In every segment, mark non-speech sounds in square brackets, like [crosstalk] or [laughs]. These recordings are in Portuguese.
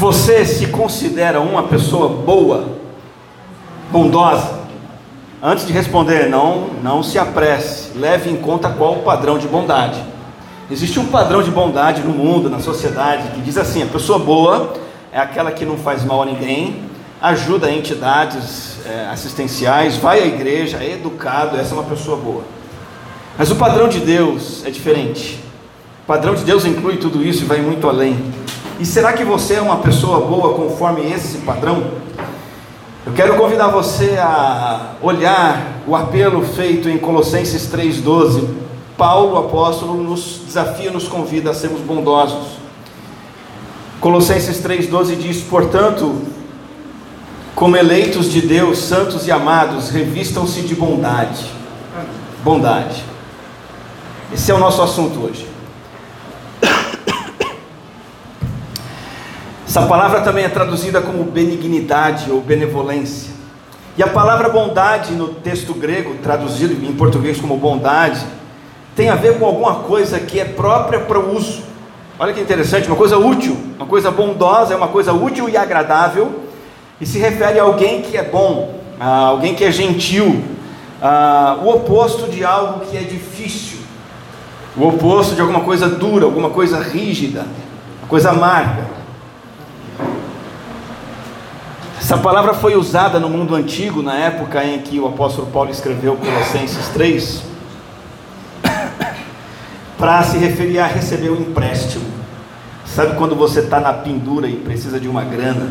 Você se considera uma pessoa boa, bondosa? Antes de responder, não, não se apresse. Leve em conta qual o padrão de bondade. Existe um padrão de bondade no mundo, na sociedade, que diz assim: a pessoa boa é aquela que não faz mal a ninguém, ajuda entidades é, assistenciais, vai à igreja, é educado, essa é uma pessoa boa. Mas o padrão de Deus é diferente. O padrão de Deus inclui tudo isso e vai muito além. E será que você é uma pessoa boa conforme esse padrão? Eu quero convidar você a olhar o apelo feito em Colossenses 3,12. Paulo, apóstolo, nos desafia, nos convida a sermos bondosos. Colossenses 3,12 diz: Portanto, como eleitos de Deus, santos e amados, revistam-se de bondade. Bondade. Esse é o nosso assunto hoje. Essa palavra também é traduzida como benignidade ou benevolência. E a palavra bondade no texto grego, traduzido em português como bondade, tem a ver com alguma coisa que é própria para o uso. Olha que interessante, uma coisa útil, uma coisa bondosa, é uma coisa útil e agradável, e se refere a alguém que é bom, a alguém que é gentil, a, o oposto de algo que é difícil, o oposto de alguma coisa dura, alguma coisa rígida, uma coisa amarga. Essa palavra foi usada no mundo antigo, na época em que o apóstolo Paulo escreveu Colossenses 3, para se referir a receber um empréstimo. Sabe quando você está na pendura e precisa de uma grana,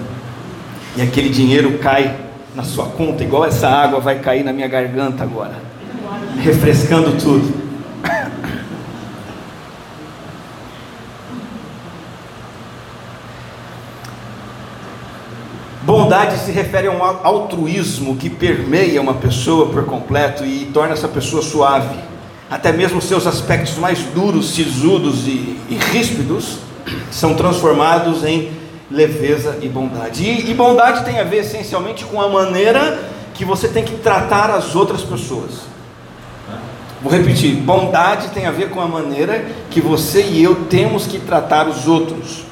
e aquele dinheiro cai na sua conta, igual essa água vai cair na minha garganta agora, refrescando tudo. Bondade se refere a um altruísmo que permeia uma pessoa por completo e torna essa pessoa suave. Até mesmo seus aspectos mais duros, sisudos e, e ríspidos são transformados em leveza e bondade. E, e bondade tem a ver essencialmente com a maneira que você tem que tratar as outras pessoas. Vou repetir: bondade tem a ver com a maneira que você e eu temos que tratar os outros.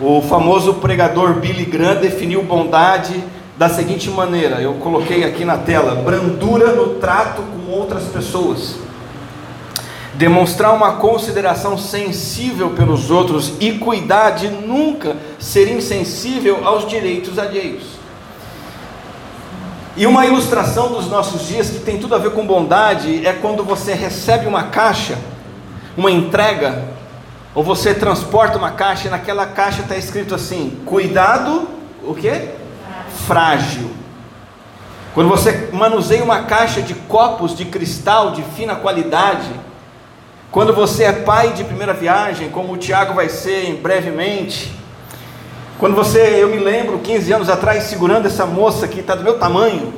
O famoso pregador Billy Graham definiu bondade da seguinte maneira: eu coloquei aqui na tela, brandura no trato com outras pessoas. Demonstrar uma consideração sensível pelos outros e cuidar de nunca ser insensível aos direitos alheios. E uma ilustração dos nossos dias que tem tudo a ver com bondade é quando você recebe uma caixa, uma entrega ou você transporta uma caixa e naquela caixa está escrito assim: cuidado, o que? Frágil. Quando você manuseia uma caixa de copos de cristal de fina qualidade, quando você é pai de primeira viagem, como o Tiago vai ser brevemente, quando você, eu me lembro, 15 anos atrás, segurando essa moça que está do meu tamanho,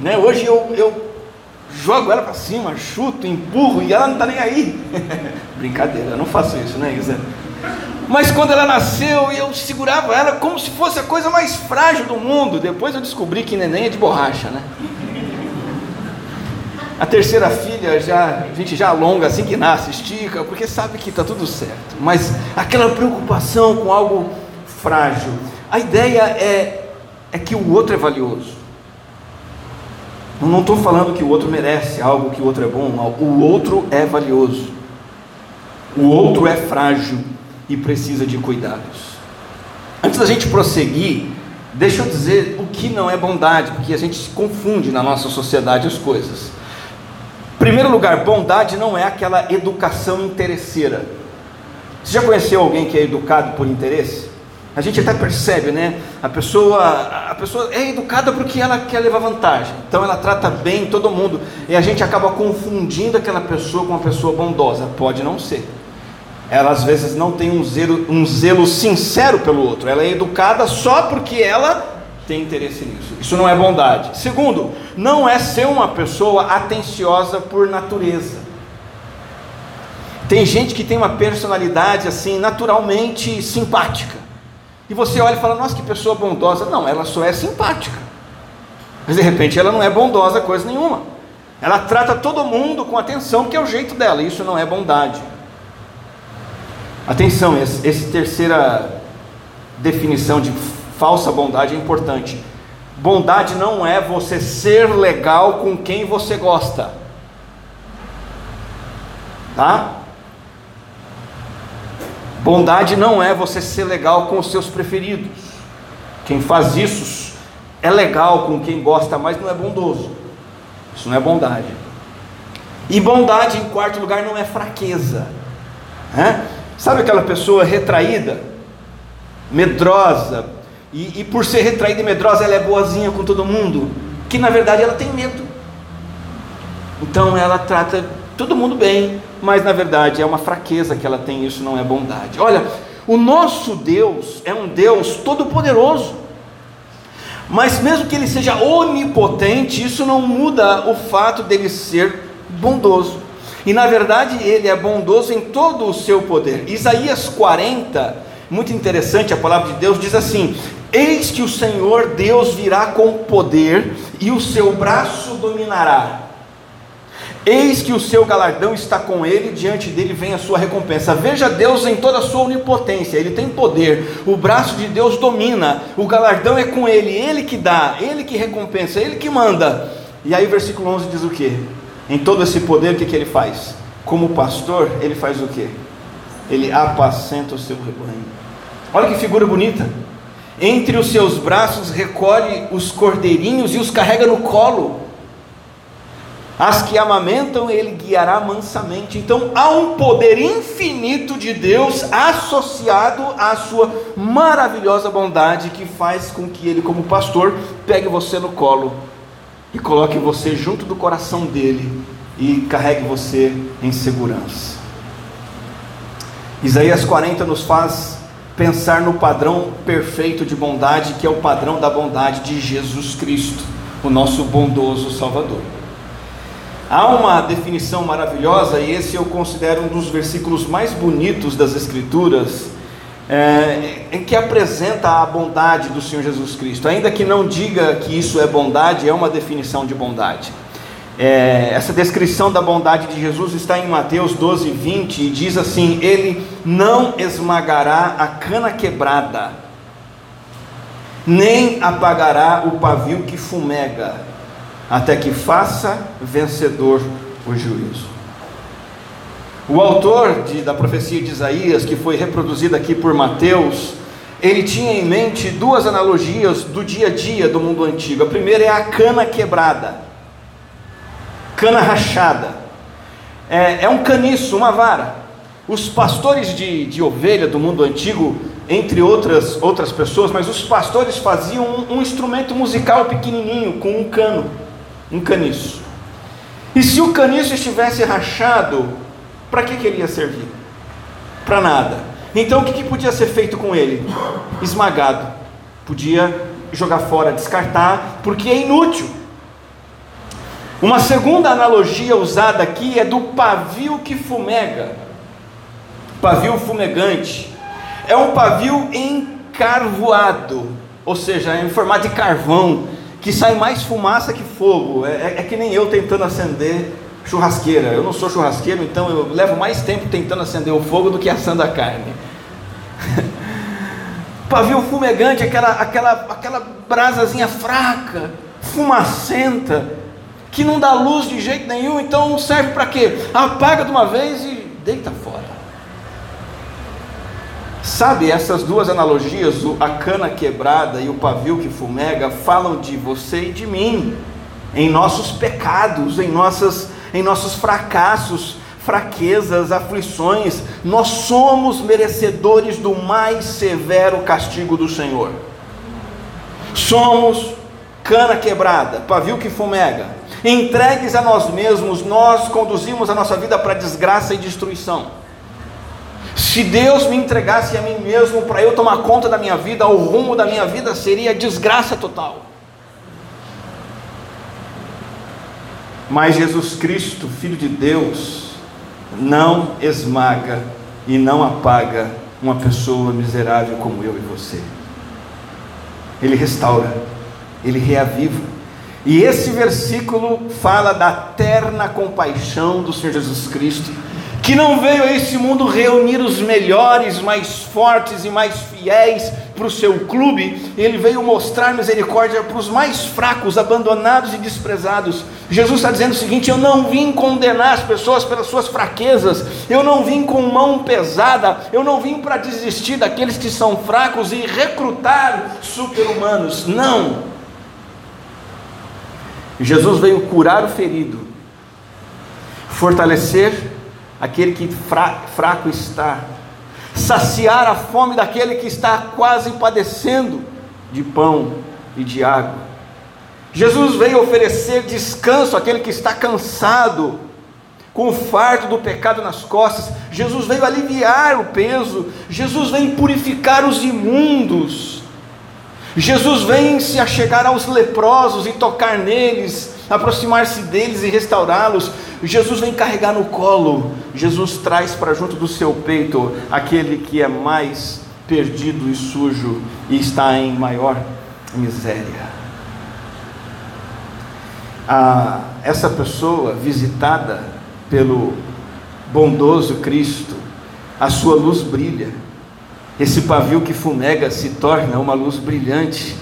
né? hoje eu, eu jogo ela para cima, chuto, empurro e ela não está nem aí. [laughs] Brincadeira, eu não faço isso, né, Isa? Mas quando ela nasceu, eu segurava ela como se fosse a coisa mais frágil do mundo. Depois eu descobri que neném é de borracha, né? A terceira filha já, a gente já alonga assim que nasce, estica, porque sabe que está tudo certo. Mas aquela preocupação com algo frágil. A ideia é, é que o outro é valioso. Não estou falando que o outro merece algo, que o outro é bom, o outro é valioso, o outro é frágil e precisa de cuidados. Antes da gente prosseguir, deixa eu dizer o que não é bondade, porque a gente confunde na nossa sociedade as coisas. Em primeiro lugar, bondade não é aquela educação interesseira. Você já conheceu alguém que é educado por interesse? A gente até percebe, né? A pessoa, a pessoa é educada porque ela quer levar vantagem. Então ela trata bem todo mundo. E a gente acaba confundindo aquela pessoa com uma pessoa bondosa. Pode não ser. Ela às vezes não tem um zelo, um zelo sincero pelo outro. Ela é educada só porque ela tem interesse nisso. Isso não é bondade. Segundo, não é ser uma pessoa atenciosa por natureza. Tem gente que tem uma personalidade assim naturalmente simpática. E você olha e fala, nossa, que pessoa bondosa. Não, ela só é simpática. Mas de repente ela não é bondosa coisa nenhuma. Ela trata todo mundo com atenção, que é o jeito dela. Isso não é bondade. Atenção, esse terceira, definição de falsa bondade é importante. Bondade não é você ser legal com quem você gosta. Tá? Bondade não é você ser legal com os seus preferidos. Quem faz isso é legal com quem gosta, mas não é bondoso. Isso não é bondade. E bondade, em quarto lugar, não é fraqueza. Sabe aquela pessoa retraída, medrosa, e, e por ser retraída e medrosa, ela é boazinha com todo mundo, que na verdade ela tem medo. Então ela trata todo mundo bem, mas na verdade é uma fraqueza que ela tem, isso não é bondade. Olha, o nosso Deus é um Deus todo-poderoso, mas mesmo que ele seja onipotente, isso não muda o fato dele ser bondoso. E na verdade ele é bondoso em todo o seu poder. Isaías 40, muito interessante, a palavra de Deus diz assim: Eis que o Senhor Deus virá com poder e o seu braço dominará. Eis que o seu galardão está com ele, diante dele vem a sua recompensa. Veja Deus em toda a sua onipotência, ele tem poder, o braço de Deus domina, o galardão é com ele, ele que dá, ele que recompensa, ele que manda. E aí, versículo 11 diz o que? Em todo esse poder, o que, que ele faz? Como pastor, ele faz o que? Ele apacenta o seu rebanho. Olha que figura bonita. Entre os seus braços recolhe os cordeirinhos e os carrega no colo. As que amamentam, ele guiará mansamente. Então há um poder infinito de Deus associado à sua maravilhosa bondade que faz com que ele, como pastor, pegue você no colo e coloque você junto do coração dele e carregue você em segurança. Isaías 40 nos faz pensar no padrão perfeito de bondade, que é o padrão da bondade de Jesus Cristo, o nosso bondoso Salvador. Há uma definição maravilhosa, e esse eu considero um dos versículos mais bonitos das Escrituras, é, em que apresenta a bondade do Senhor Jesus Cristo. Ainda que não diga que isso é bondade, é uma definição de bondade. É, essa descrição da bondade de Jesus está em Mateus 12, 20 e diz assim: Ele não esmagará a cana quebrada, nem apagará o pavio que fumega, até que faça vencedor o juízo. O autor de, da profecia de Isaías, que foi reproduzida aqui por Mateus, ele tinha em mente duas analogias do dia a dia do mundo antigo. A primeira é a cana quebrada cana rachada. É, é um caniço, uma vara. Os pastores de, de ovelha do mundo antigo, entre outras, outras pessoas, mas os pastores faziam um, um instrumento musical pequenininho com um cano, um caniço. E se o caniço estivesse rachado, para que, que ele ia servir? Para nada. Então o que, que podia ser feito com ele? Esmagado. Podia jogar fora, descartar, porque é inútil. Uma segunda analogia usada aqui é do pavio que fumega. Pavio fumegante. É um pavio encarvoado, ou seja, é em formato de carvão, que sai mais fumaça que fogo. É, é, é que nem eu tentando acender churrasqueira. Eu não sou churrasqueiro, então eu levo mais tempo tentando acender o fogo do que assando a carne. [laughs] pavio fumegante, aquela, aquela, aquela brasazinha fraca, fumacenta que não dá luz de jeito nenhum, então serve para quê? Apaga de uma vez e deita fora. Sabe, essas duas analogias, a cana quebrada e o pavio que fumega, falam de você e de mim, em nossos pecados, em, nossas, em nossos fracassos, fraquezas, aflições, nós somos merecedores do mais severo castigo do Senhor. Somos cana quebrada, pavio que fumega, Entregues a nós mesmos, nós conduzimos a nossa vida para desgraça e destruição. Se Deus me entregasse a mim mesmo para eu tomar conta da minha vida, o rumo da minha vida seria desgraça total. Mas Jesus Cristo, Filho de Deus, não esmaga e não apaga uma pessoa miserável como eu e você. Ele restaura, ele reaviva. E esse versículo fala da terna compaixão do Senhor Jesus Cristo, que não veio a esse mundo reunir os melhores, mais fortes e mais fiéis para o seu clube, ele veio mostrar misericórdia para os mais fracos, abandonados e desprezados. Jesus está dizendo o seguinte: Eu não vim condenar as pessoas pelas suas fraquezas, eu não vim com mão pesada, eu não vim para desistir daqueles que são fracos e recrutar super-humanos. Não. Jesus veio curar o ferido, fortalecer aquele que fraco está, saciar a fome daquele que está quase padecendo de pão e de água. Jesus veio oferecer descanso àquele que está cansado, com o fardo do pecado nas costas. Jesus veio aliviar o peso. Jesus veio purificar os imundos. Jesus vem se achegar aos leprosos e tocar neles, aproximar-se deles e restaurá-los. Jesus vem carregar no colo, Jesus traz para junto do seu peito aquele que é mais perdido e sujo e está em maior miséria. Ah, essa pessoa visitada pelo bondoso Cristo, a sua luz brilha. Esse pavio que fumega se torna uma luz brilhante,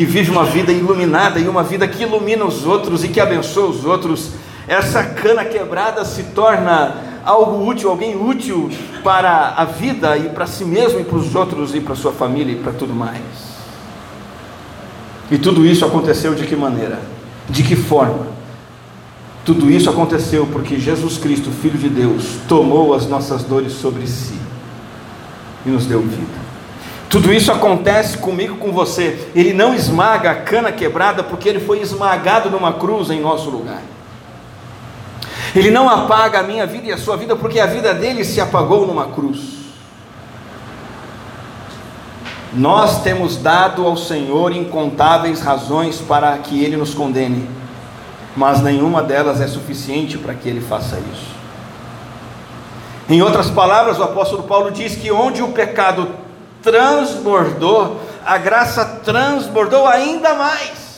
que vive uma vida iluminada e uma vida que ilumina os outros e que abençoa os outros essa cana quebrada se torna algo útil, alguém útil para a vida e para si mesmo e para os outros e para sua família e para tudo mais. E tudo isso aconteceu de que maneira? De que forma? Tudo isso aconteceu porque Jesus Cristo, Filho de Deus, tomou as nossas dores sobre si e nos deu vida. Tudo isso acontece comigo, com você. Ele não esmaga a cana quebrada porque ele foi esmagado numa cruz em nosso lugar. Ele não apaga a minha vida e a sua vida, porque a vida dele se apagou numa cruz. Nós temos dado ao Senhor incontáveis razões para que ele nos condene, mas nenhuma delas é suficiente para que ele faça isso. Em outras palavras, o apóstolo Paulo diz que onde o pecado transbordou, a graça transbordou ainda mais.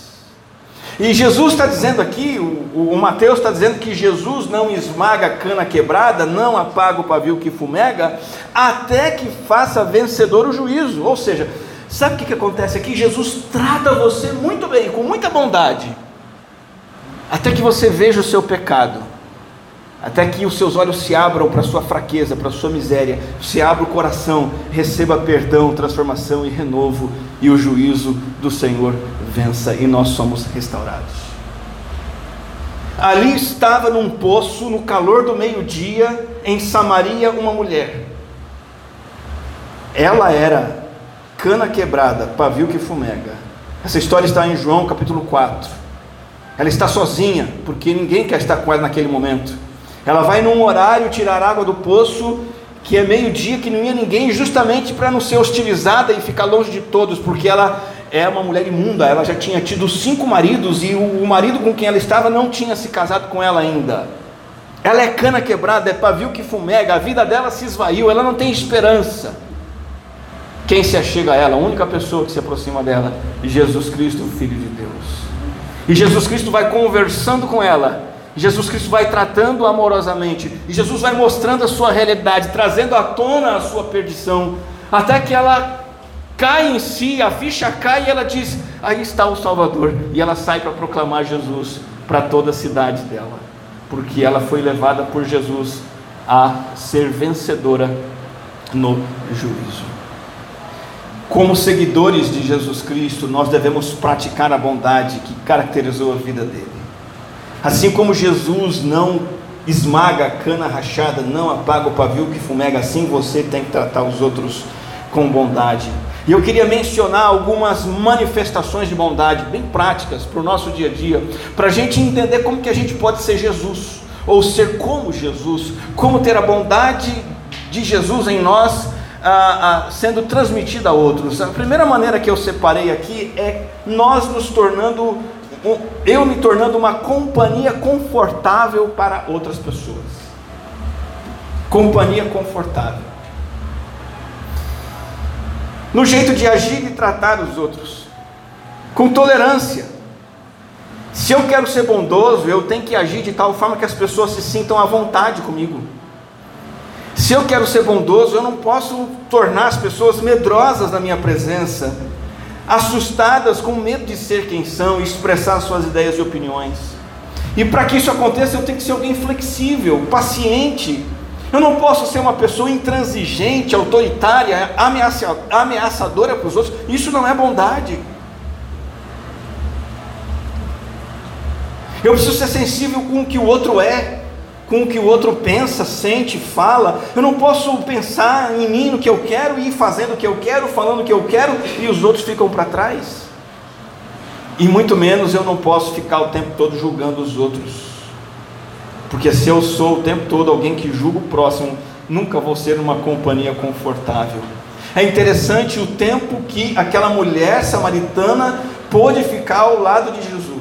E Jesus está dizendo aqui, o, o Mateus está dizendo que Jesus não esmaga a cana quebrada, não apaga o pavio que fumega, até que faça vencedor o juízo. Ou seja, sabe o que, que acontece aqui? Jesus trata você muito bem, com muita bondade, até que você veja o seu pecado, até que os seus olhos se abram para a sua fraqueza, para a sua miséria, se abra o coração, receba perdão, transformação e renovo, e o juízo do Senhor vença e nós somos restaurados. Ali estava num poço, no calor do meio-dia, em Samaria, uma mulher. Ela era cana quebrada, pavio que fumega. Essa história está em João capítulo 4. Ela está sozinha, porque ninguém quer estar com ela naquele momento. Ela vai num horário tirar água do poço, que é meio-dia, que não ia ninguém, justamente para não ser hostilizada e ficar longe de todos, porque ela é uma mulher imunda, ela já tinha tido cinco maridos e o marido com quem ela estava não tinha se casado com ela ainda. Ela é cana quebrada, é pavio que fumega, a vida dela se esvaiu, ela não tem esperança. Quem se achega a ela, a única pessoa que se aproxima dela, Jesus Cristo, Filho de Deus. E Jesus Cristo vai conversando com ela, Jesus Cristo vai tratando amorosamente, e Jesus vai mostrando a sua realidade, trazendo à tona a sua perdição, até que ela cai em si, a ficha cai e ela diz: Aí está o Salvador. E ela sai para proclamar Jesus para toda a cidade dela, porque ela foi levada por Jesus a ser vencedora no juízo. Como seguidores de Jesus Cristo, nós devemos praticar a bondade que caracterizou a vida dele. Assim como Jesus não esmaga a cana rachada, não apaga o pavio que fumega, assim você tem que tratar os outros com bondade. E eu queria mencionar algumas manifestações de bondade bem práticas para o nosso dia a dia, para a gente entender como que a gente pode ser Jesus, ou ser como Jesus, como ter a bondade de Jesus em nós sendo transmitida a outros. A primeira maneira que eu separei aqui é nós nos tornando, eu me tornando uma companhia confortável para outras pessoas. Companhia confortável no jeito de agir e tratar os outros, com tolerância. Se eu quero ser bondoso, eu tenho que agir de tal forma que as pessoas se sintam à vontade comigo. Se eu quero ser bondoso, eu não posso tornar as pessoas medrosas na minha presença, assustadas com medo de ser quem são e expressar suas ideias e opiniões. E para que isso aconteça, eu tenho que ser alguém flexível, paciente. Eu não posso ser uma pessoa intransigente, autoritária, ameaçadora para os outros. Isso não é bondade. Eu preciso ser sensível com o que o outro é com o que o outro pensa, sente, fala. Eu não posso pensar em mim, no que eu quero, e ir fazendo o que eu quero, falando o que eu quero, e os outros ficam para trás. E muito menos eu não posso ficar o tempo todo julgando os outros. Porque se eu sou o tempo todo alguém que julga o próximo, nunca vou ser uma companhia confortável. É interessante o tempo que aquela mulher samaritana pôde ficar ao lado de Jesus.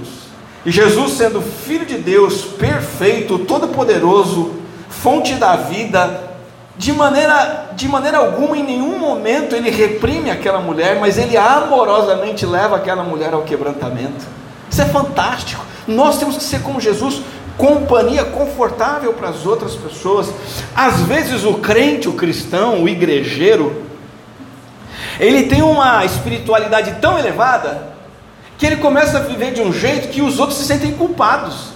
E Jesus, sendo Filho de Deus, perfeito, todo-poderoso, fonte da vida, de maneira, de maneira alguma, em nenhum momento, ele reprime aquela mulher, mas ele amorosamente leva aquela mulher ao quebrantamento. Isso é fantástico. Nós temos que ser como Jesus, companhia confortável para as outras pessoas. Às vezes, o crente, o cristão, o igrejeiro, ele tem uma espiritualidade tão elevada que ele começa a viver de um jeito que os outros se sentem culpados,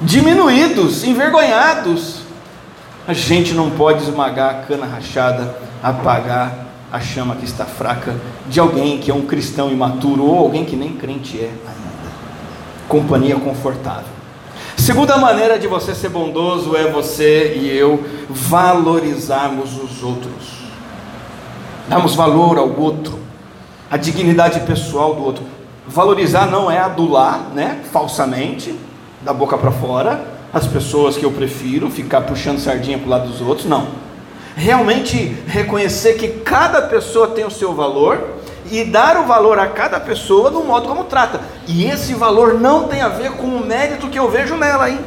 diminuídos, envergonhados. A gente não pode esmagar a cana rachada, apagar a chama que está fraca de alguém que é um cristão imaturo ou alguém que nem crente é ainda. Companhia confortável. Segunda maneira de você ser bondoso é você e eu valorizarmos os outros. Damos valor ao outro a dignidade pessoal do outro. Valorizar não é adular, né, falsamente, da boca para fora, as pessoas que eu prefiro, ficar puxando sardinha para o lado dos outros, não. Realmente reconhecer que cada pessoa tem o seu valor e dar o valor a cada pessoa do modo como trata. E esse valor não tem a ver com o mérito que eu vejo nela, hein?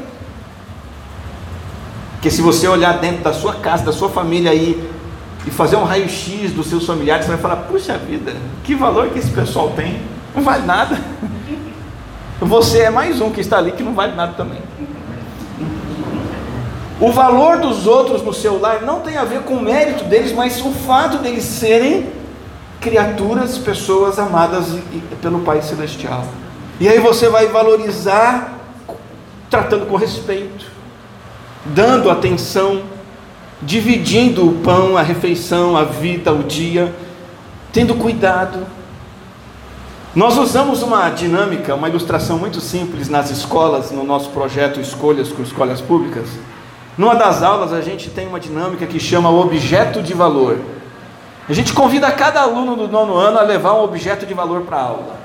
Porque se você olhar dentro da sua casa, da sua família aí, e fazer um raio-x dos seus familiares, você vai falar: puxa vida, que valor que esse pessoal tem? Não vale nada. [laughs] Você é mais um que está ali que não vale nada também. O valor dos outros no seu lar não tem a ver com o mérito deles, mas o fato deles serem criaturas, pessoas amadas pelo Pai Celestial. E aí você vai valorizar tratando com respeito, dando atenção, dividindo o pão, a refeição, a vida, o dia, tendo cuidado. Nós usamos uma dinâmica, uma ilustração muito simples nas escolas, no nosso projeto Escolhas com Escolas Públicas. Numa das aulas a gente tem uma dinâmica que chama objeto de valor. A gente convida cada aluno do nono ano a levar um objeto de valor para a aula.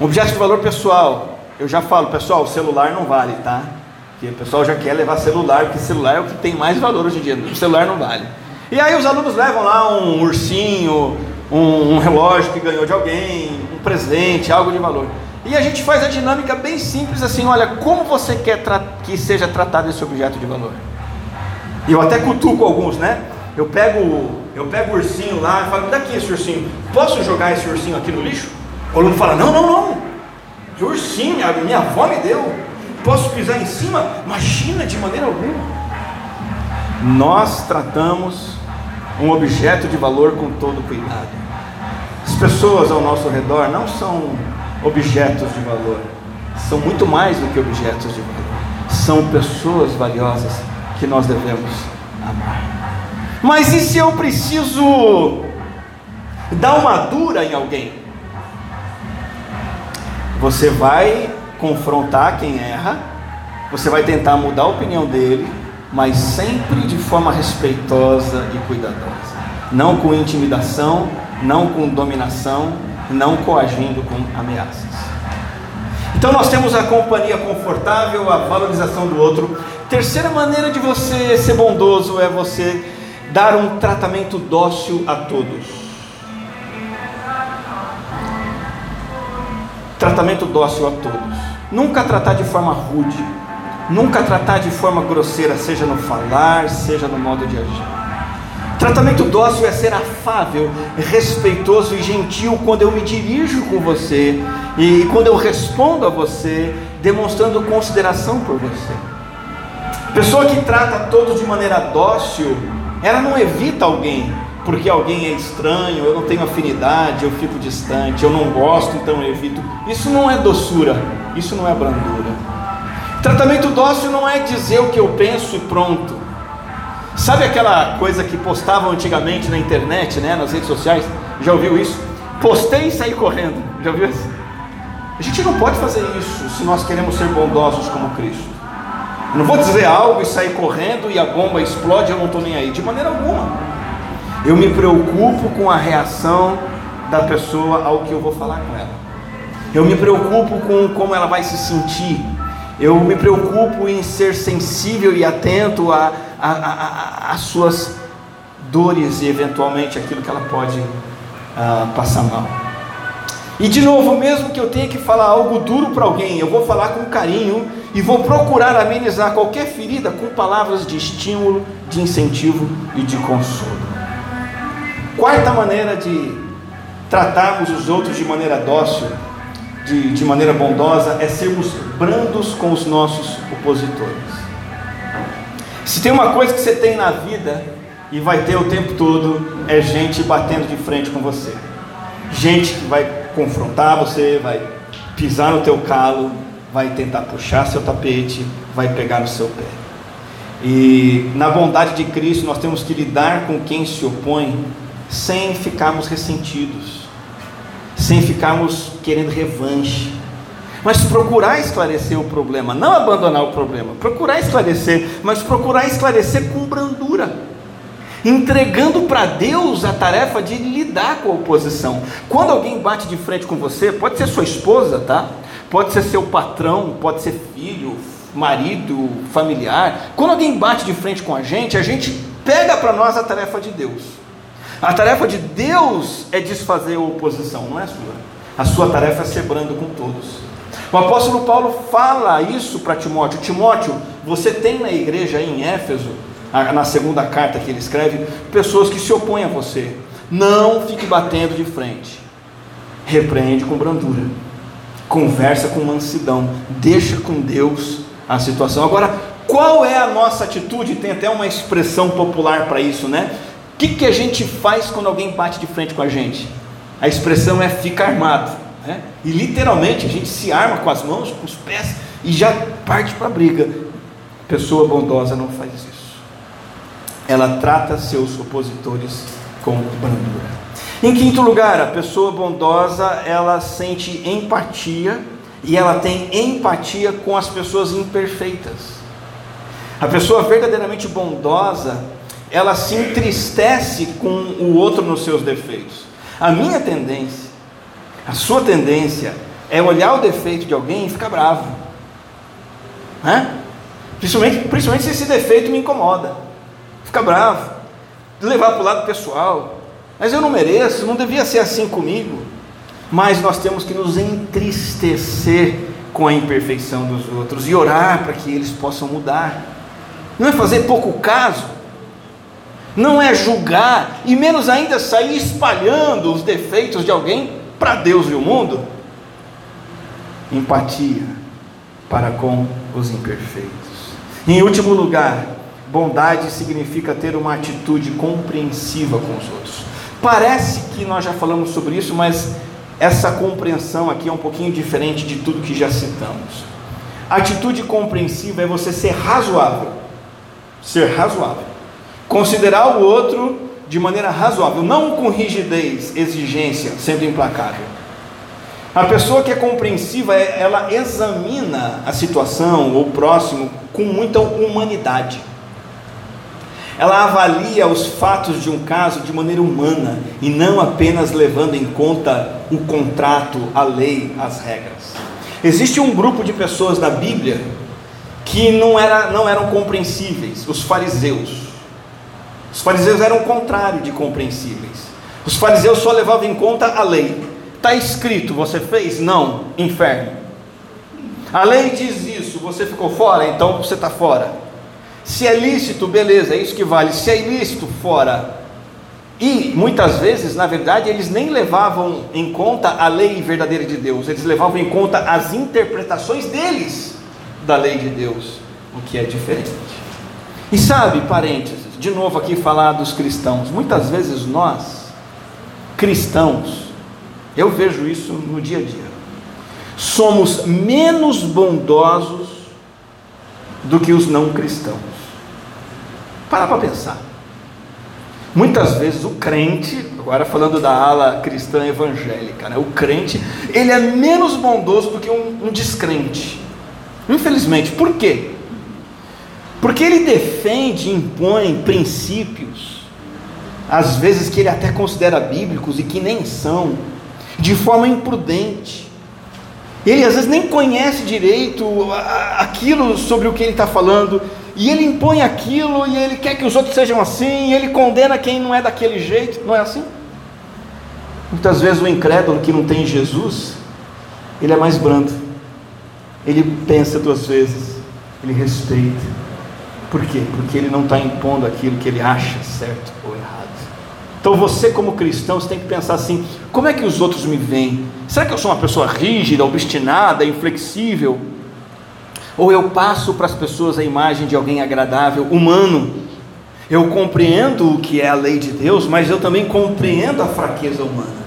Um objeto de valor pessoal. Eu já falo, pessoal, o celular não vale, tá? Porque o pessoal já quer levar celular, porque celular é o que tem mais valor hoje em dia. O celular não vale. E aí os alunos levam lá um ursinho, um, um relógio que ganhou de alguém, um presente, algo de valor. E a gente faz a dinâmica bem simples assim, olha, como você quer que seja tratado esse objeto de valor? E eu até cutuco alguns, né? Eu pego, eu pego o ursinho lá e falo, daqui esse ursinho, posso jogar esse ursinho aqui no lixo? O aluno fala, não, não, não. Que ursinho, minha avó me deu. Posso pisar em cima? Imagina, de maneira alguma. Nós tratamos um objeto de valor com todo cuidado. As pessoas ao nosso redor não são objetos de valor, são muito mais do que objetos de valor. São pessoas valiosas que nós devemos amar. Mas e se eu preciso dar uma dura em alguém? Você vai confrontar quem erra, você vai tentar mudar a opinião dele, mas sempre de forma respeitosa e cuidadosa. Não com intimidação, não com dominação, não coagindo com ameaças. Então nós temos a companhia confortável, a valorização do outro. Terceira maneira de você ser bondoso é você dar um tratamento dócil a todos. Tratamento dócil a todos. Nunca tratar de forma rude, nunca tratar de forma grosseira, seja no falar, seja no modo de agir. Tratamento dócil é ser afável, respeitoso e gentil quando eu me dirijo com você e quando eu respondo a você, demonstrando consideração por você. pessoa que trata todos de maneira dócil, ela não evita alguém, porque alguém é estranho, eu não tenho afinidade, eu fico distante, eu não gosto, então eu evito. Isso não é doçura, isso não é brandura. Tratamento dócil não é dizer o que eu penso e pronto. Sabe aquela coisa que postavam antigamente na internet, né, nas redes sociais? Já ouviu isso? Postei e saí correndo. Já ouviu isso? A gente não pode fazer isso se nós queremos ser bondosos como Cristo. Não vou dizer algo e sair correndo e a bomba explode, eu não estou nem aí, de maneira alguma. Eu me preocupo com a reação da pessoa ao que eu vou falar com ela. Eu me preocupo com como ela vai se sentir. Eu me preocupo em ser sensível e atento às suas dores e eventualmente aquilo que ela pode uh, passar mal. E de novo, mesmo que eu tenha que falar algo duro para alguém, eu vou falar com carinho e vou procurar amenizar qualquer ferida com palavras de estímulo, de incentivo e de consolo. Quarta maneira de tratarmos os outros de maneira dócil, de, de maneira bondosa, é sermos brandos com os nossos opositores. Se tem uma coisa que você tem na vida e vai ter o tempo todo, é gente batendo de frente com você. Gente que vai confrontar você, vai pisar no teu calo, vai tentar puxar seu tapete, vai pegar no seu pé. E na bondade de Cristo nós temos que lidar com quem se opõe sem ficarmos ressentidos, sem ficarmos querendo revanche, mas procurar esclarecer o problema, não abandonar o problema, procurar esclarecer, mas procurar esclarecer com brandura entregando para Deus a tarefa de lidar com a oposição. Quando alguém bate de frente com você, pode ser sua esposa, tá? Pode ser seu patrão, pode ser filho, marido, familiar. Quando alguém bate de frente com a gente, a gente pega para nós a tarefa de Deus. A tarefa de Deus é desfazer a oposição, não é sua. A sua tarefa é ser brando com todos. O apóstolo Paulo fala isso para Timóteo: Timóteo, você tem na igreja em Éfeso na segunda carta que ele escreve, pessoas que se opõem a você. Não fique batendo de frente. Repreende com brandura. Conversa com mansidão. Deixa com Deus a situação. Agora, qual é a nossa atitude? Tem até uma expressão popular para isso, né? O que, que a gente faz quando alguém bate de frente com a gente? A expressão é fica armado. Né? E literalmente a gente se arma com as mãos, com os pés e já parte para a briga. Pessoa bondosa não faz isso ela trata seus opositores com brandura. Em quinto lugar, a pessoa bondosa, ela sente empatia e ela tem empatia com as pessoas imperfeitas. A pessoa verdadeiramente bondosa, ela se entristece com o outro nos seus defeitos. A minha tendência, a sua tendência, é olhar o defeito de alguém e ficar bravo. Né? Principalmente, principalmente se esse defeito me incomoda ficar bravo, levar para o lado pessoal. Mas eu não mereço, não devia ser assim comigo. Mas nós temos que nos entristecer com a imperfeição dos outros e orar para que eles possam mudar. Não é fazer pouco caso, não é julgar e menos ainda sair espalhando os defeitos de alguém para Deus e o mundo. Empatia para com os imperfeitos. Em último lugar, Bondade significa ter uma atitude compreensiva com os outros. Parece que nós já falamos sobre isso, mas essa compreensão aqui é um pouquinho diferente de tudo que já citamos. atitude compreensiva é você ser razoável. Ser razoável. Considerar o outro de maneira razoável, não com rigidez, exigência, sendo implacável. A pessoa que é compreensiva, é, ela examina a situação ou o próximo com muita humanidade. Ela avalia os fatos de um caso de maneira humana e não apenas levando em conta o contrato, a lei, as regras. Existe um grupo de pessoas na Bíblia que não, era, não eram compreensíveis, os fariseus. Os fariseus eram o contrário de compreensíveis. Os fariseus só levavam em conta a lei. Está escrito, você fez? Não, inferno. A lei diz isso, você ficou fora, então você está fora. Se é lícito, beleza, é isso que vale. Se é ilícito, fora. E muitas vezes, na verdade, eles nem levavam em conta a lei verdadeira de Deus, eles levavam em conta as interpretações deles da lei de Deus, o que é diferente. E sabe, parênteses, de novo aqui falar dos cristãos. Muitas vezes nós, cristãos, eu vejo isso no dia a dia, somos menos bondosos do que os não cristãos. Para para pensar. Muitas vezes o crente, agora falando da ala cristã evangélica, né, o crente, ele é menos bondoso do que um, um descrente. Infelizmente, por quê? Porque ele defende e impõe princípios, às vezes que ele até considera bíblicos e que nem são, de forma imprudente. Ele às vezes nem conhece direito aquilo sobre o que ele está falando, e ele impõe aquilo, e ele quer que os outros sejam assim, e ele condena quem não é daquele jeito, não é assim? Muitas vezes o incrédulo que não tem Jesus, ele é mais brando, ele pensa duas vezes, ele respeita. Por quê? Porque ele não está impondo aquilo que ele acha certo ou errado. Então você, como cristão, você tem que pensar assim: como é que os outros me veem? Será que eu sou uma pessoa rígida, obstinada, inflexível? Ou eu passo para as pessoas a imagem de alguém agradável, humano? Eu compreendo o que é a lei de Deus, mas eu também compreendo a fraqueza humana.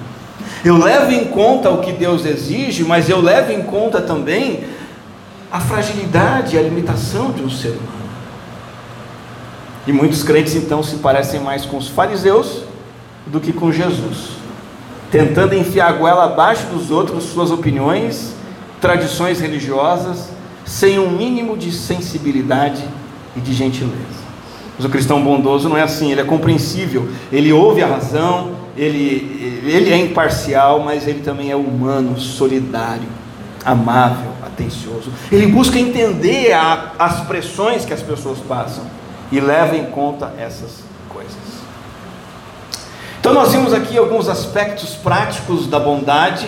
Eu levo em conta o que Deus exige, mas eu levo em conta também a fragilidade, a limitação de um ser humano. E muitos crentes então se parecem mais com os fariseus do que com Jesus, tentando enfiar a goela abaixo dos outros suas opiniões, tradições religiosas, sem um mínimo de sensibilidade e de gentileza. Mas o cristão bondoso não é assim, ele é compreensível, ele ouve a razão, ele, ele é imparcial, mas ele também é humano, solidário, amável, atencioso. Ele busca entender a, as pressões que as pessoas passam e leva em conta essas coisas. Então, nós vimos aqui alguns aspectos práticos da bondade,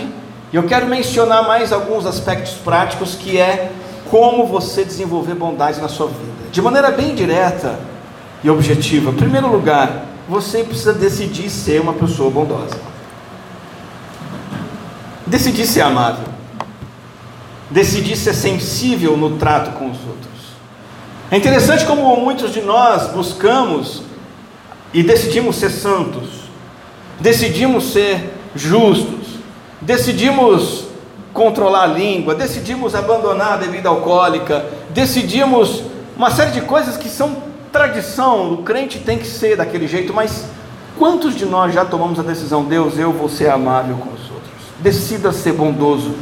e eu quero mencionar mais alguns aspectos práticos que é como você desenvolver bondade na sua vida. De maneira bem direta e objetiva. Em primeiro lugar, você precisa decidir ser uma pessoa bondosa. Decidir ser amável. Decidir ser sensível no trato com os outros. É interessante como muitos de nós buscamos e decidimos ser santos, decidimos ser justos, decidimos controlar a língua, decidimos abandonar a bebida alcoólica, decidimos uma série de coisas que são tradição, o crente tem que ser daquele jeito, mas quantos de nós já tomamos a decisão, Deus, eu vou ser amável com os outros? Decida ser bondoso,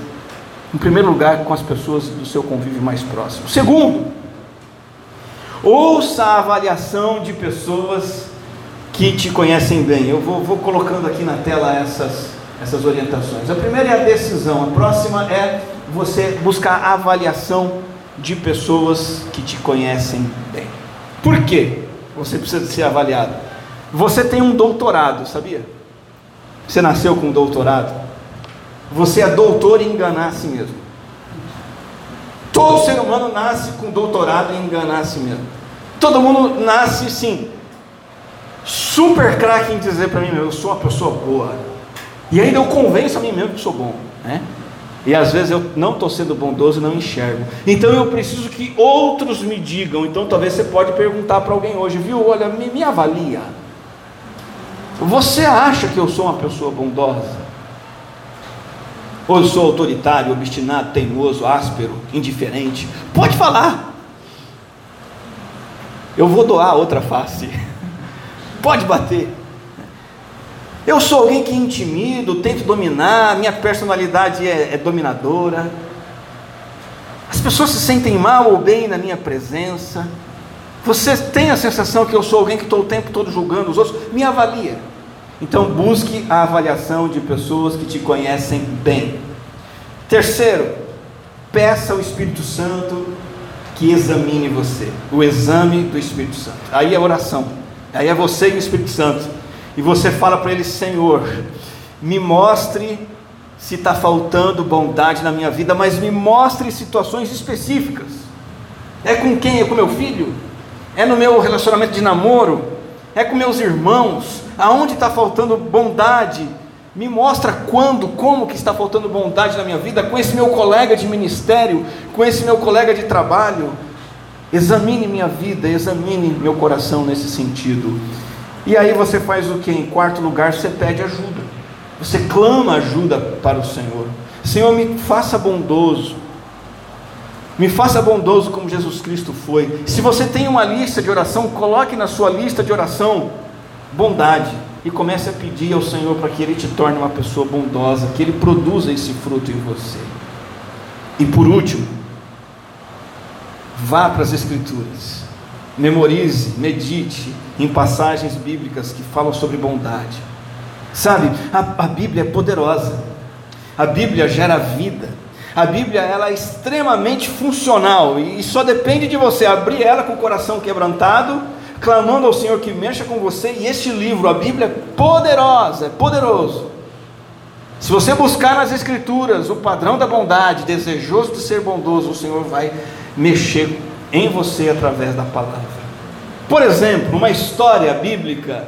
em primeiro lugar, com as pessoas do seu convívio mais próximo. Segundo, ouça a avaliação de pessoas que te conhecem bem. Eu vou, vou colocando aqui na tela essas essas orientações. A primeira é a decisão, a próxima é você buscar a avaliação de pessoas que te conhecem bem. Por quê? Você precisa ser avaliado. Você tem um doutorado, sabia? Você nasceu com um doutorado. Você é doutor em enganar a si mesmo. Todo ser humano nasce com doutorado em enganar a si mesmo. Todo mundo nasce sim, super craque em dizer para mim, eu sou uma pessoa boa. E ainda eu convenço a mim mesmo que sou bom, né? E às vezes eu não estou sendo bondoso e não enxergo. Então eu preciso que outros me digam. Então talvez você pode perguntar para alguém hoje, viu? Olha, me, me avalia. Você acha que eu sou uma pessoa bondosa? Ou eu sou autoritário, obstinado, teimoso, áspero, indiferente? Pode falar. Eu vou doar a outra face. [laughs] Pode bater. Eu sou alguém que intimido, tento dominar, minha personalidade é, é dominadora. As pessoas se sentem mal ou bem na minha presença. Você tem a sensação que eu sou alguém que estou o tempo todo julgando os outros? Me avalia. Então busque a avaliação de pessoas que te conhecem bem. Terceiro, peça ao Espírito Santo que examine você. O exame do Espírito Santo. Aí é oração. Aí é você e o Espírito Santo e você fala para ele: Senhor, me mostre se está faltando bondade na minha vida, mas me mostre situações específicas. É com quem? É com meu filho? É no meu relacionamento de namoro? É com meus irmãos? Aonde está faltando bondade? Me mostra quando, como que está faltando bondade na minha vida, com esse meu colega de ministério, com esse meu colega de trabalho. Examine minha vida, examine meu coração nesse sentido. E aí você faz o que? Em quarto lugar, você pede ajuda. Você clama ajuda para o Senhor. Senhor, me faça bondoso. Me faça bondoso como Jesus Cristo foi. Se você tem uma lista de oração, coloque na sua lista de oração bondade e comece a pedir ao Senhor para que Ele te torne uma pessoa bondosa, que Ele produza esse fruto em você. E por último, vá para as Escrituras, memorize, medite em passagens bíblicas que falam sobre bondade. Sabe, a, a Bíblia é poderosa, a Bíblia gera vida, a Bíblia ela é extremamente funcional e só depende de você abrir ela com o coração quebrantado, clamando ao Senhor que mexa com você. E este livro, a Bíblia, é poderosa, é poderoso. Se você buscar nas Escrituras o padrão da bondade, desejoso de ser bondoso, o Senhor vai mexer em você através da palavra. Por exemplo, uma história bíblica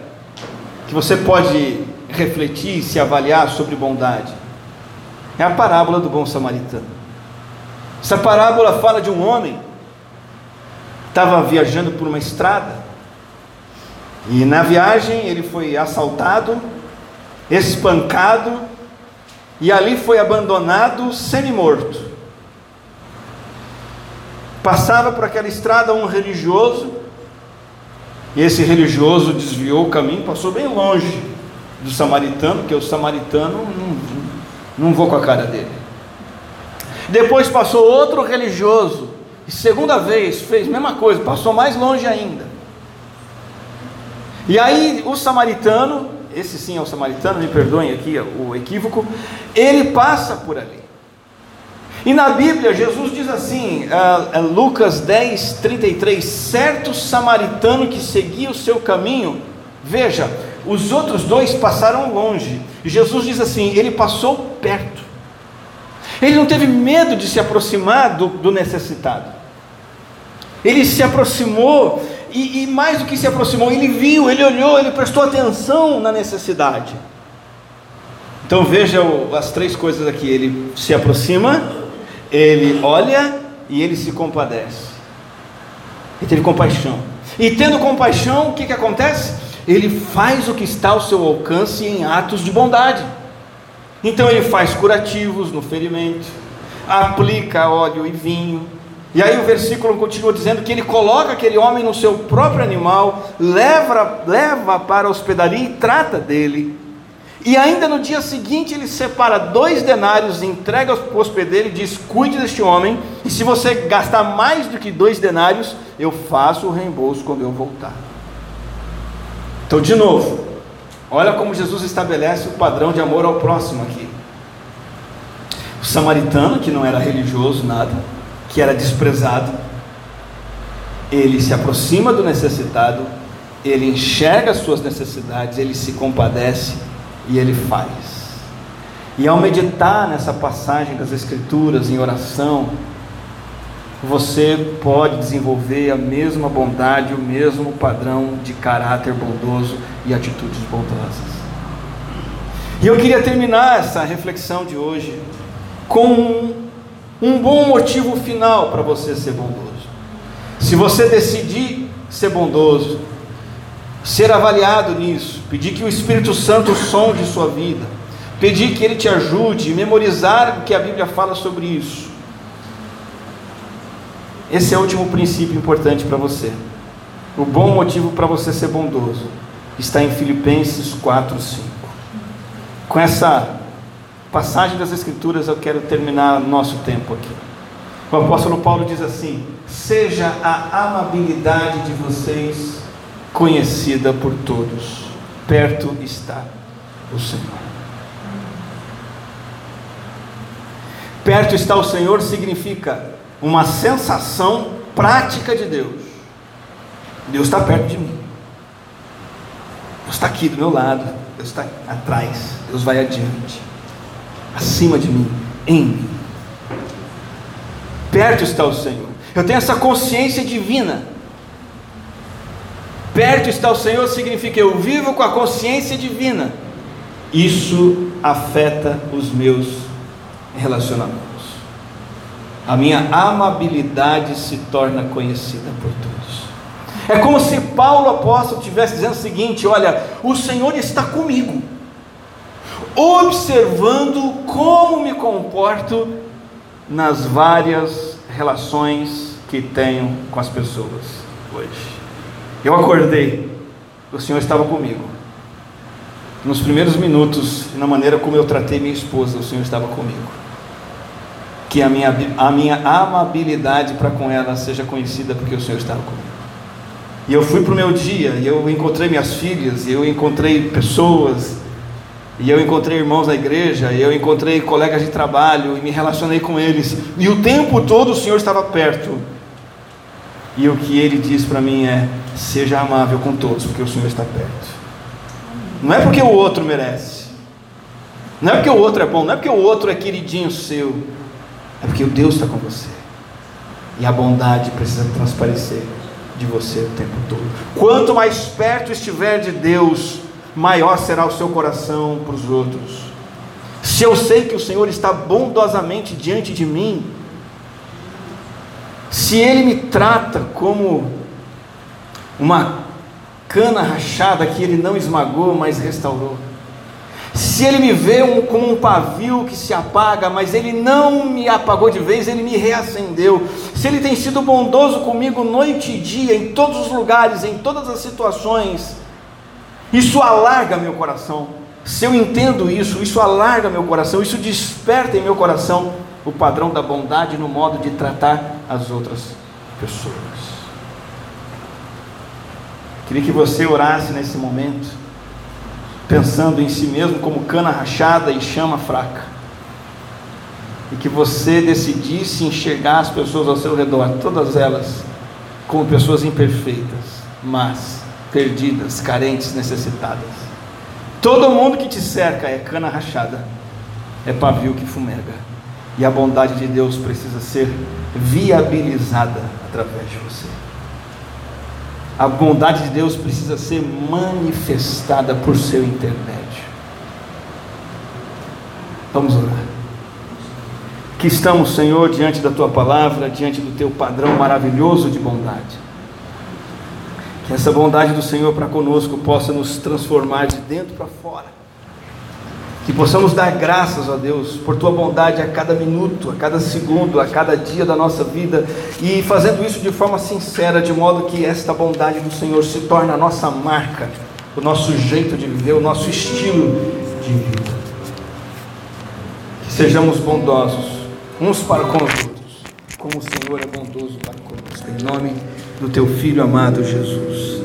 que você pode refletir, se avaliar sobre bondade, é a parábola do bom samaritano. Essa parábola fala de um homem estava viajando por uma estrada e na viagem ele foi assaltado, espancado e ali foi abandonado semi-morto. Passava por aquela estrada um religioso, e esse religioso desviou o caminho, passou bem longe do samaritano, porque o samaritano não, não vou com a cara dele. Depois passou outro religioso, e segunda vez fez a mesma coisa, passou mais longe ainda. E aí o samaritano, esse sim é o samaritano, me perdoem aqui o equívoco, ele passa por ali. E na Bíblia, Jesus diz assim, uh, Lucas 10, 33: certo samaritano que seguia o seu caminho, veja, os outros dois passaram longe, Jesus diz assim: ele passou perto, ele não teve medo de se aproximar do, do necessitado, ele se aproximou, e, e mais do que se aproximou, ele viu, ele olhou, ele prestou atenção na necessidade. Então veja as três coisas aqui: ele se aproxima, ele olha e ele se compadece. Ele teve compaixão. E tendo compaixão, o que, que acontece? Ele faz o que está ao seu alcance em atos de bondade. Então ele faz curativos no ferimento, aplica óleo e vinho. E aí o versículo continua dizendo que ele coloca aquele homem no seu próprio animal, leva, leva para a hospedaria e trata dele. E ainda no dia seguinte ele separa dois denários, entrega ao hospedeiro e diz: Cuide deste homem, e se você gastar mais do que dois denários, eu faço o reembolso quando eu voltar. Então, de novo, olha como Jesus estabelece o padrão de amor ao próximo aqui. O samaritano, que não era religioso, nada, que era desprezado, ele se aproxima do necessitado, ele enxerga as suas necessidades, ele se compadece e ele faz. E ao meditar nessa passagem das Escrituras em oração, você pode desenvolver a mesma bondade, o mesmo padrão de caráter bondoso e atitudes bondosas. E eu queria terminar essa reflexão de hoje com um, bom motivo final para você ser bondoso. Se você decidir ser bondoso, ser avaliado nisso, pedir que o Espírito Santo sonde sua vida, pedir que ele te ajude, memorizar o que a Bíblia fala sobre isso. Esse é o último princípio importante para você. O bom motivo para você ser bondoso está em Filipenses 4, 5. Com essa passagem das Escrituras eu quero terminar nosso tempo aqui. O apóstolo Paulo diz assim: Seja a amabilidade de vocês conhecida por todos. Perto está o Senhor. Perto está o Senhor significa uma sensação prática de Deus. Deus está perto de mim. Deus está aqui do meu lado. Deus está atrás. Deus vai adiante. Acima de mim. Em mim. Perto está o Senhor. Eu tenho essa consciência divina Perto está o Senhor significa eu vivo com a consciência divina. Isso afeta os meus relacionamentos. A minha amabilidade se torna conhecida por todos. É como se Paulo apóstolo estivesse dizendo o seguinte: olha, o Senhor está comigo, observando como me comporto nas várias relações que tenho com as pessoas hoje. Eu acordei, o Senhor estava comigo. Nos primeiros minutos, na maneira como eu tratei minha esposa, o Senhor estava comigo que a minha, a minha amabilidade para com ela seja conhecida porque o Senhor estava comigo. E eu fui para o meu dia, e eu encontrei minhas filhas, e eu encontrei pessoas, e eu encontrei irmãos da igreja, e eu encontrei colegas de trabalho, e me relacionei com eles, e o tempo todo o Senhor estava perto. E o que ele diz para mim é: seja amável com todos, porque o Senhor está perto. Não é porque o outro merece, não é porque o outro é bom, não é porque o outro é queridinho seu, é porque o Deus está com você. E a bondade precisa transparecer de você o tempo todo. Quanto mais perto estiver de Deus, maior será o seu coração para os outros. Se eu sei que o Senhor está bondosamente diante de mim, se Ele me trata como uma cana rachada que Ele não esmagou, mas restaurou, se ele me vê um, como um pavio que se apaga, mas ele não me apagou de vez, ele me reacendeu. Se ele tem sido bondoso comigo noite e dia, em todos os lugares, em todas as situações, isso alarga meu coração. Se eu entendo isso, isso alarga meu coração, isso desperta em meu coração o padrão da bondade no modo de tratar as outras pessoas. Queria que você orasse nesse momento pensando em si mesmo como cana rachada e chama fraca. E que você decidisse enxergar as pessoas ao seu redor, todas elas, como pessoas imperfeitas, mas perdidas, carentes, necessitadas. Todo mundo que te cerca é cana rachada, é pavio que fumega. E a bondade de Deus precisa ser viabilizada através de você. A bondade de Deus precisa ser manifestada por seu intermédio. Vamos orar. Que estamos, Senhor, diante da tua palavra, diante do teu padrão maravilhoso de bondade. Que essa bondade do Senhor para conosco possa nos transformar de dentro para fora que possamos dar graças a Deus por tua bondade a cada minuto, a cada segundo, a cada dia da nossa vida e fazendo isso de forma sincera, de modo que esta bondade do Senhor se torne a nossa marca, o nosso jeito de viver, o nosso estilo de vida. Que sejamos bondosos uns para com os outros, como o Senhor é bondoso para conosco. Em nome do teu filho amado Jesus.